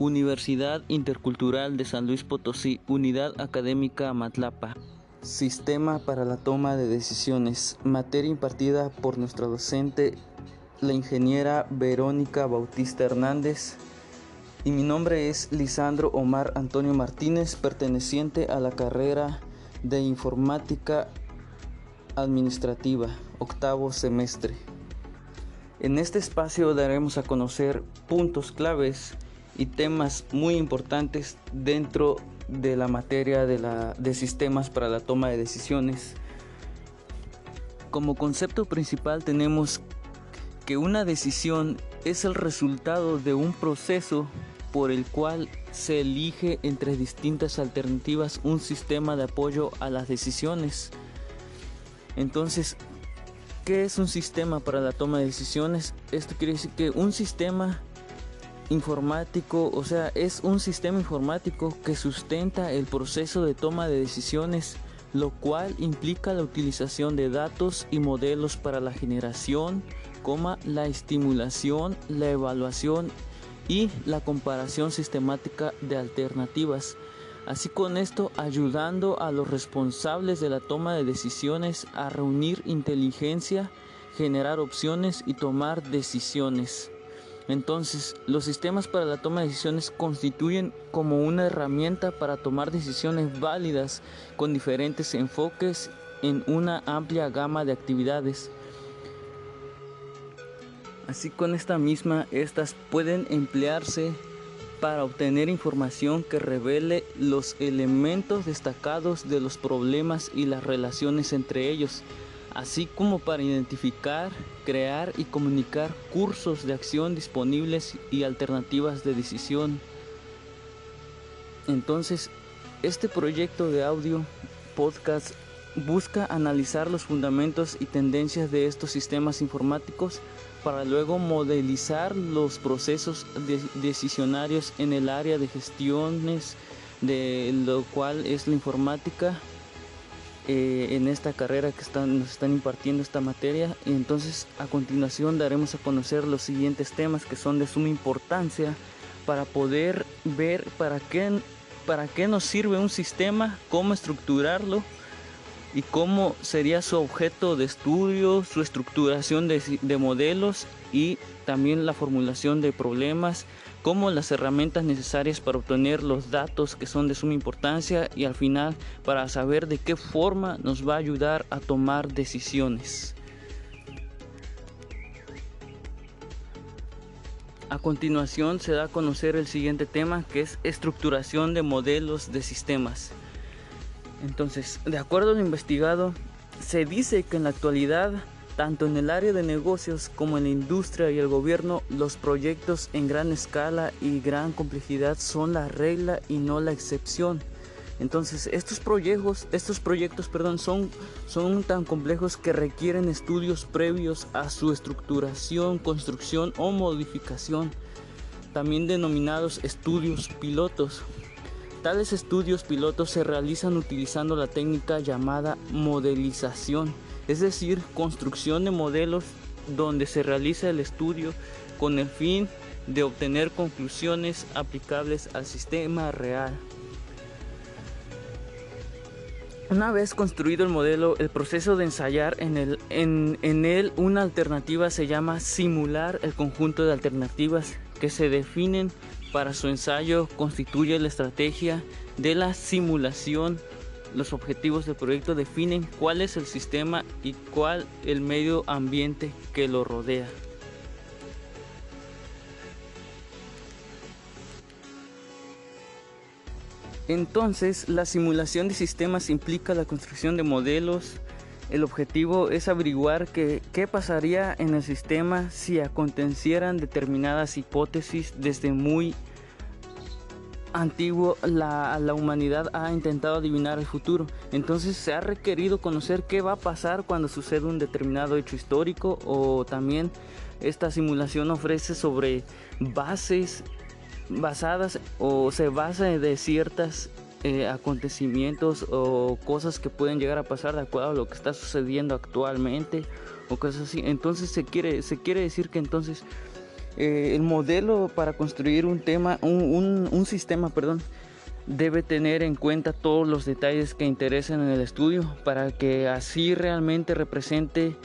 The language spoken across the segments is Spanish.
Universidad Intercultural de San Luis Potosí, Unidad Académica Matlapa. Sistema para la toma de decisiones. Materia impartida por nuestra docente, la ingeniera Verónica Bautista Hernández. Y mi nombre es Lisandro Omar Antonio Martínez, perteneciente a la carrera de Informática Administrativa, octavo semestre. En este espacio daremos a conocer puntos claves y temas muy importantes dentro de la materia de, la, de sistemas para la toma de decisiones. Como concepto principal tenemos que una decisión es el resultado de un proceso por el cual se elige entre distintas alternativas un sistema de apoyo a las decisiones. Entonces, ¿qué es un sistema para la toma de decisiones? Esto quiere decir que un sistema informático, o sea, es un sistema informático que sustenta el proceso de toma de decisiones, lo cual implica la utilización de datos y modelos para la generación, la estimulación, la evaluación y la comparación sistemática de alternativas. Así con esto ayudando a los responsables de la toma de decisiones a reunir inteligencia, generar opciones y tomar decisiones. Entonces, los sistemas para la toma de decisiones constituyen como una herramienta para tomar decisiones válidas con diferentes enfoques en una amplia gama de actividades. Así con esta misma, estas pueden emplearse para obtener información que revele los elementos destacados de los problemas y las relaciones entre ellos así como para identificar, crear y comunicar cursos de acción disponibles y alternativas de decisión. Entonces, este proyecto de audio podcast busca analizar los fundamentos y tendencias de estos sistemas informáticos para luego modelizar los procesos decisionarios en el área de gestiones de lo cual es la informática eh, en esta carrera que están, nos están impartiendo esta materia. Y entonces a continuación daremos a conocer los siguientes temas que son de suma importancia para poder ver para qué, para qué nos sirve un sistema, cómo estructurarlo y cómo sería su objeto de estudio, su estructuración de, de modelos y también la formulación de problemas como las herramientas necesarias para obtener los datos que son de suma importancia y al final para saber de qué forma nos va a ayudar a tomar decisiones. A continuación se da a conocer el siguiente tema que es estructuración de modelos de sistemas. Entonces, de acuerdo al investigado, se dice que en la actualidad tanto en el área de negocios como en la industria y el gobierno, los proyectos en gran escala y gran complejidad son la regla y no la excepción. Entonces, estos proyectos, son, son tan complejos que requieren estudios previos a su estructuración, construcción o modificación, también denominados estudios pilotos. Tales estudios pilotos se realizan utilizando la técnica llamada modelización es decir, construcción de modelos donde se realiza el estudio con el fin de obtener conclusiones aplicables al sistema real. Una vez construido el modelo, el proceso de ensayar en, en él una alternativa se llama simular el conjunto de alternativas que se definen para su ensayo constituye la estrategia de la simulación los objetivos del proyecto definen cuál es el sistema y cuál el medio ambiente que lo rodea. Entonces, la simulación de sistemas implica la construcción de modelos. El objetivo es averiguar qué pasaría en el sistema si acontecieran determinadas hipótesis desde muy antiguo la, la, humanidad ha intentado adivinar el futuro. Entonces se ha requerido conocer qué va a pasar cuando sucede un determinado hecho histórico o también esta simulación ofrece sobre bases basadas o se basa de ciertos eh, acontecimientos o cosas que pueden llegar a pasar de acuerdo a lo que está sucediendo actualmente o cosas así. Entonces se quiere, se quiere decir que entonces eh, el modelo para construir un tema, un, sistema, perdón, debe tener en cuenta todos los detalles que interesen en el estudio para que así realmente represente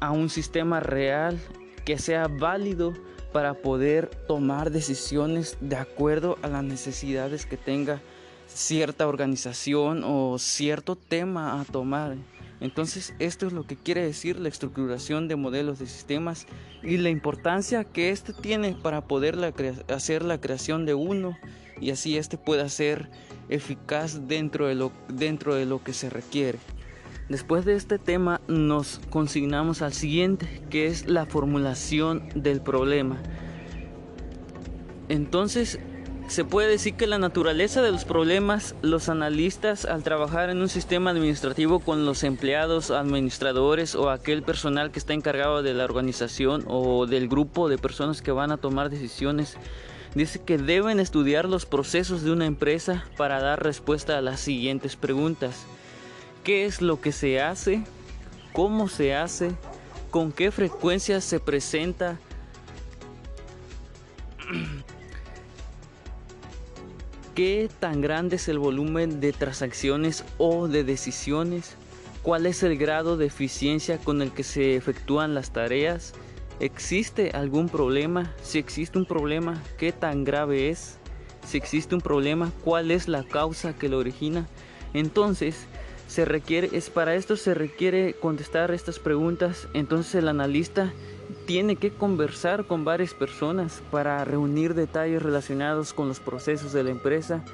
a un sistema real que sea válido para poder tomar decisiones de acuerdo a las necesidades que tenga cierta organización o cierto tema a tomar. Entonces, esto es lo que quiere decir la estructuración de modelos de sistemas y la importancia que éste tiene para poder hacer la creación de uno y así éste pueda ser eficaz dentro de, lo, dentro de lo que se requiere. Después de este tema nos consignamos al siguiente, que es la formulación del problema. Entonces, se puede decir que la naturaleza de los problemas, los analistas al trabajar en un sistema administrativo con los empleados, administradores o aquel personal que está encargado de la organización o del grupo de personas que van a tomar decisiones, dice que deben estudiar los procesos de una empresa para dar respuesta a las siguientes preguntas. ¿Qué es lo que se hace? ¿Cómo se hace? ¿Con qué frecuencia se presenta? ¿Qué tan grande es el volumen de transacciones o de decisiones? ¿Cuál es el grado de eficiencia con el que se efectúan las tareas? ¿Existe algún problema? Si existe un problema, ¿qué tan grave es? Si existe un problema, ¿cuál es la causa que lo origina? Entonces, se requiere, es para esto se requiere contestar estas preguntas. Entonces el analista tiene que conversar con varias personas para reunir detalles relacionados con los procesos de la empresa,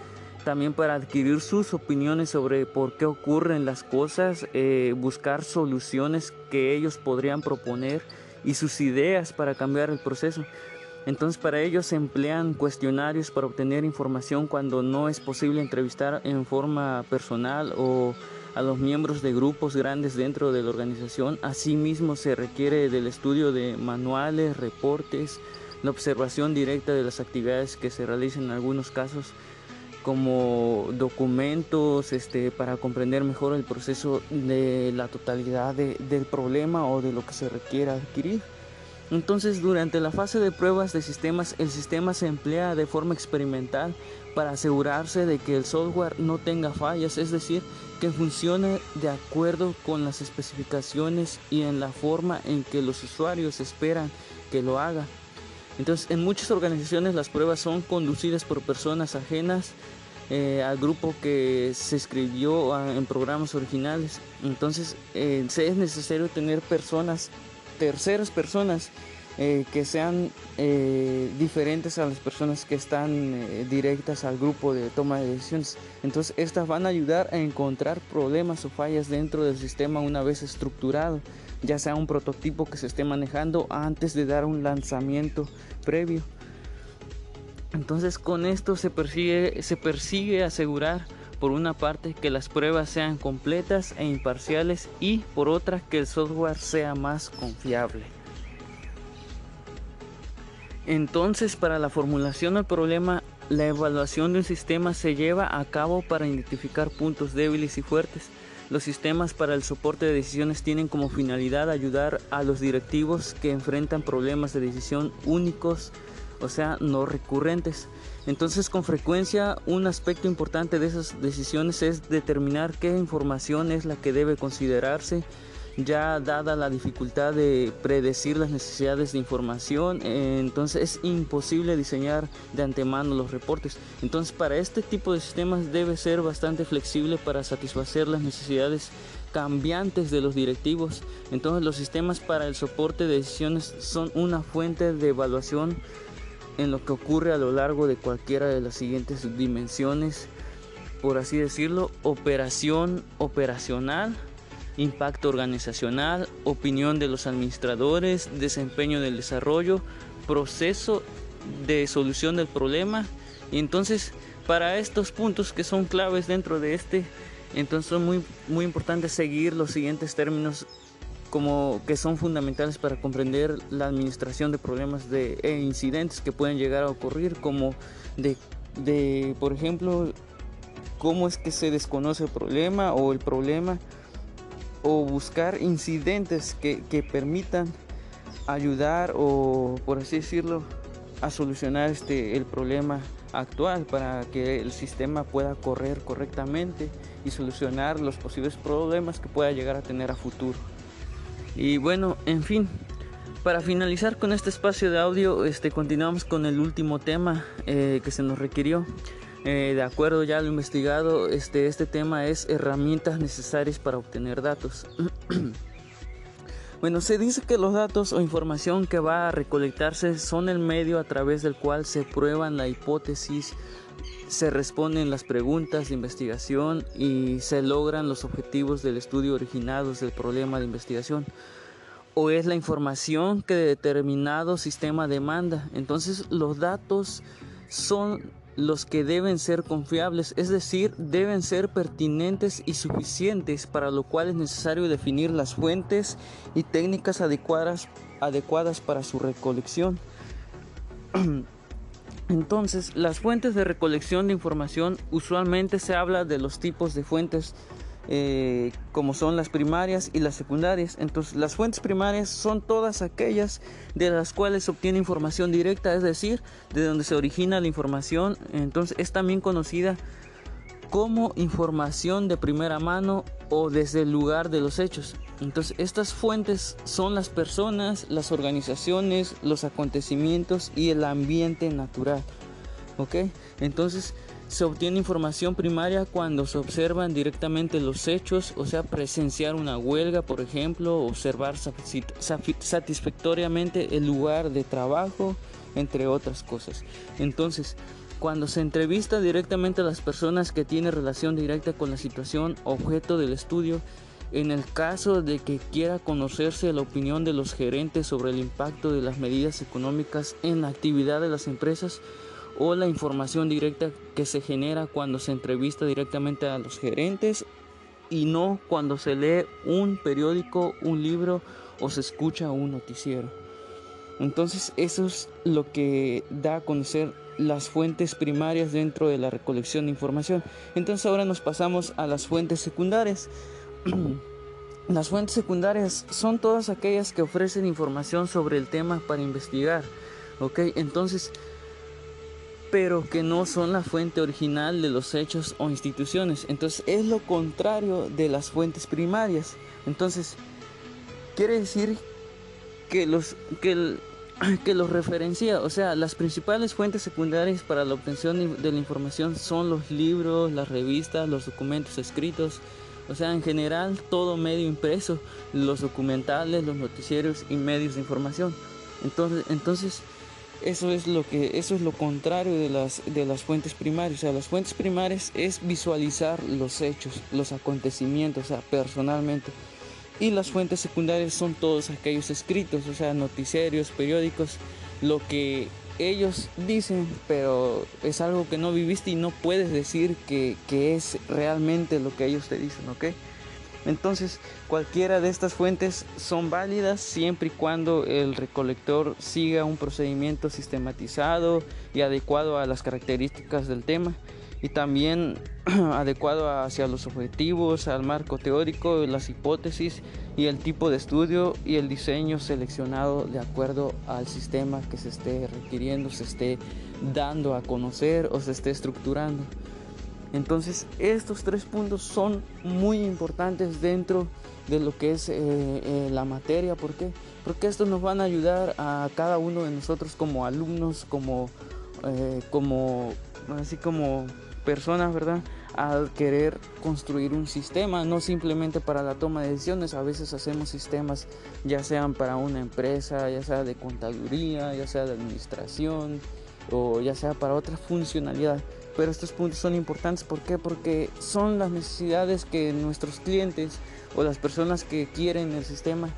también para adquirir sus opiniones sobre por qué ocurren las cosas, eh, buscar soluciones que ellos podrían proponer y sus ideas para cambiar el proceso. Entonces para ellos se emplean cuestionarios para obtener información cuando no es posible entrevistar en forma personal o a los miembros de grupos grandes dentro de la organización. Asimismo se requiere del estudio de manuales, reportes, la observación directa de las actividades que se realizan en algunos casos como documentos este, para comprender mejor el proceso de la totalidad del problema o de lo que se requiera adquirir. Entonces, durante la fase de pruebas de sistemas, el sistema se emplea de forma experimental para asegurarse de que el software no tenga fallas, es decir, que funcione de acuerdo con las especificaciones y en la forma en que los usuarios esperan que lo haga. Entonces, en muchas organizaciones las pruebas son conducidas por personas ajenas eh, al grupo que se escribió ah, en programas originales. Entonces, eh, es necesario tener personas terceras personas eh, que sean eh, diferentes a las personas que están eh, directas al grupo de toma de decisiones. Entonces estas van a ayudar a encontrar problemas o fallas dentro del sistema una vez estructurado, ya sea un prototipo que se esté manejando antes de dar un lanzamiento previo. Entonces con esto se persigue, se persigue asegurar por una parte que las pruebas sean completas e imparciales y por otra que el software sea más confiable. Entonces para la formulación del problema la evaluación de un sistema se lleva a cabo para identificar puntos débiles y fuertes. Los sistemas para el soporte de decisiones tienen como finalidad ayudar a los directivos que enfrentan problemas de decisión únicos, o sea, no recurrentes. Entonces, con frecuencia, un aspecto importante de esas decisiones es determinar qué información es la que debe considerarse, ya dada la dificultad de predecir las necesidades de información, entonces es imposible diseñar de antemano los reportes. Entonces, para este tipo de sistemas debe ser bastante flexible para satisfacer las necesidades cambiantes de los directivos. Entonces, los sistemas para el soporte de decisiones son una fuente de evaluación en lo que ocurre a lo largo de cualquiera de las siguientes dimensiones, por así decirlo, operación operacional, impacto organizacional, opinión de los administradores, desempeño del desarrollo, proceso de solución del problema. Y entonces, para estos puntos que son claves dentro de este, entonces son muy, muy importantes seguir los siguientes términos como que son fundamentales para comprender la administración de problemas de, e incidentes que pueden llegar a ocurrir, como de, de, por ejemplo, cómo es que se desconoce el problema o el problema, o buscar incidentes que, permitan ayudar o, por así decirlo, a solucionar este, el problema actual para que el sistema pueda correr correctamente y solucionar los posibles problemas que pueda llegar a tener a futuro. Y bueno, en fin, para finalizar con este espacio de audio, este, continuamos con el último tema eh, que se nos requirió. Eh, de acuerdo ya a lo investigado, este, este tema es herramientas necesarias para obtener datos. Bueno, se dice que los datos o información que va a recolectarse son el medio a través del cual se prueban la hipótesis, se responden las preguntas de investigación y se logran los objetivos del estudio originados del problema de investigación. O es la información que determinado sistema demanda. Entonces los datos son los que deben ser confiables, es decir, deben ser pertinentes y suficientes, para lo cual es necesario definir las fuentes y técnicas adecuadas, adecuadas para su recolección. Entonces, las fuentes de recolección de información usualmente se habla de los tipos de fuentes eh, como son las primarias y las secundarias. Entonces las fuentes primarias son todas aquellas de las cuales se obtiene información directa, es decir, de donde se origina la información. Entonces es también conocida como información de primera mano o desde el lugar de los hechos. Entonces estas fuentes son las personas, las organizaciones, los acontecimientos y el ambiente natural. ¿Ok? Entonces se obtiene información primaria cuando se observan directamente los hechos, o sea, presenciar una huelga, por ejemplo, observar satisfactoriamente el lugar de trabajo, entre otras cosas. Entonces, cuando se entrevista directamente a las personas que tienen relación directa con la situación objeto del estudio, en el caso de que quiera conocerse la opinión de los gerentes sobre el impacto de las medidas económicas en la actividad de las empresas, o la información directa que se genera cuando se entrevista directamente a los gerentes y no cuando se lee un periódico, un libro o se escucha un noticiero. Entonces eso es lo que da a conocer las fuentes primarias dentro de la recolección de información. Entonces ahora nos pasamos a las fuentes secundarias. las fuentes secundarias son todas aquellas que ofrecen información sobre el tema para investigar. ¿ok? Entonces pero que no son la fuente original de los hechos o instituciones. Entonces es lo contrario de las fuentes primarias. Entonces, quiere decir que los, que, que los referencia, o sea, las principales fuentes secundarias para la obtención de la información son los libros, las revistas, los documentos escritos, o sea, en general todo medio impreso, los documentales, los noticieros y medios de información. Entonces, entonces eso es lo que eso es lo contrario de las de las fuentes primarias. O sea, las fuentes primarias es visualizar los hechos, los acontecimientos, o sea, personalmente. Y las fuentes secundarias son todos aquellos escritos, o sea, noticiarios, periódicos, lo que ellos dicen, pero es algo que no viviste y no puedes decir que, que es realmente lo que ellos te dicen, ¿ok? Entonces, cualquiera de estas fuentes son válidas siempre y cuando el recolector siga un procedimiento sistematizado y adecuado a las características del tema y también adecuado hacia los objetivos, al marco teórico, las hipótesis y el tipo de estudio y el diseño seleccionado de acuerdo al sistema que se esté requiriendo, se esté dando a conocer o se esté estructurando. Entonces estos tres puntos son muy importantes dentro de lo que es eh, eh, la materia. ¿Por qué? Porque estos nos van a ayudar a cada uno de nosotros como alumnos, como, eh, como así como personas, ¿verdad? Al querer construir un sistema, no simplemente para la toma de decisiones, a veces hacemos sistemas ya sean para una empresa, ya sea de contaduría, ya sea de administración o ya sea para otra funcionalidad. Pero estos puntos son importantes, ¿por qué? Porque son las necesidades que nuestros clientes o las personas que quieren el sistema,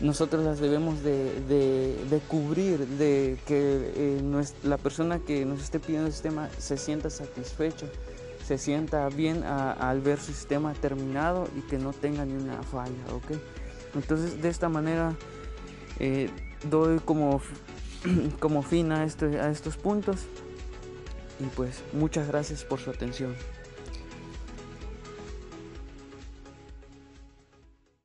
nosotros las debemos de, cubrir, de que eh, la persona que nos esté pidiendo el sistema se sienta satisfecho, se sienta bien al ver su sistema terminado y que no tenga ni una falla, ¿ok? Entonces de esta manera eh, doy como, como fin a, este, a estos puntos. Y pues muchas gracias por su atención.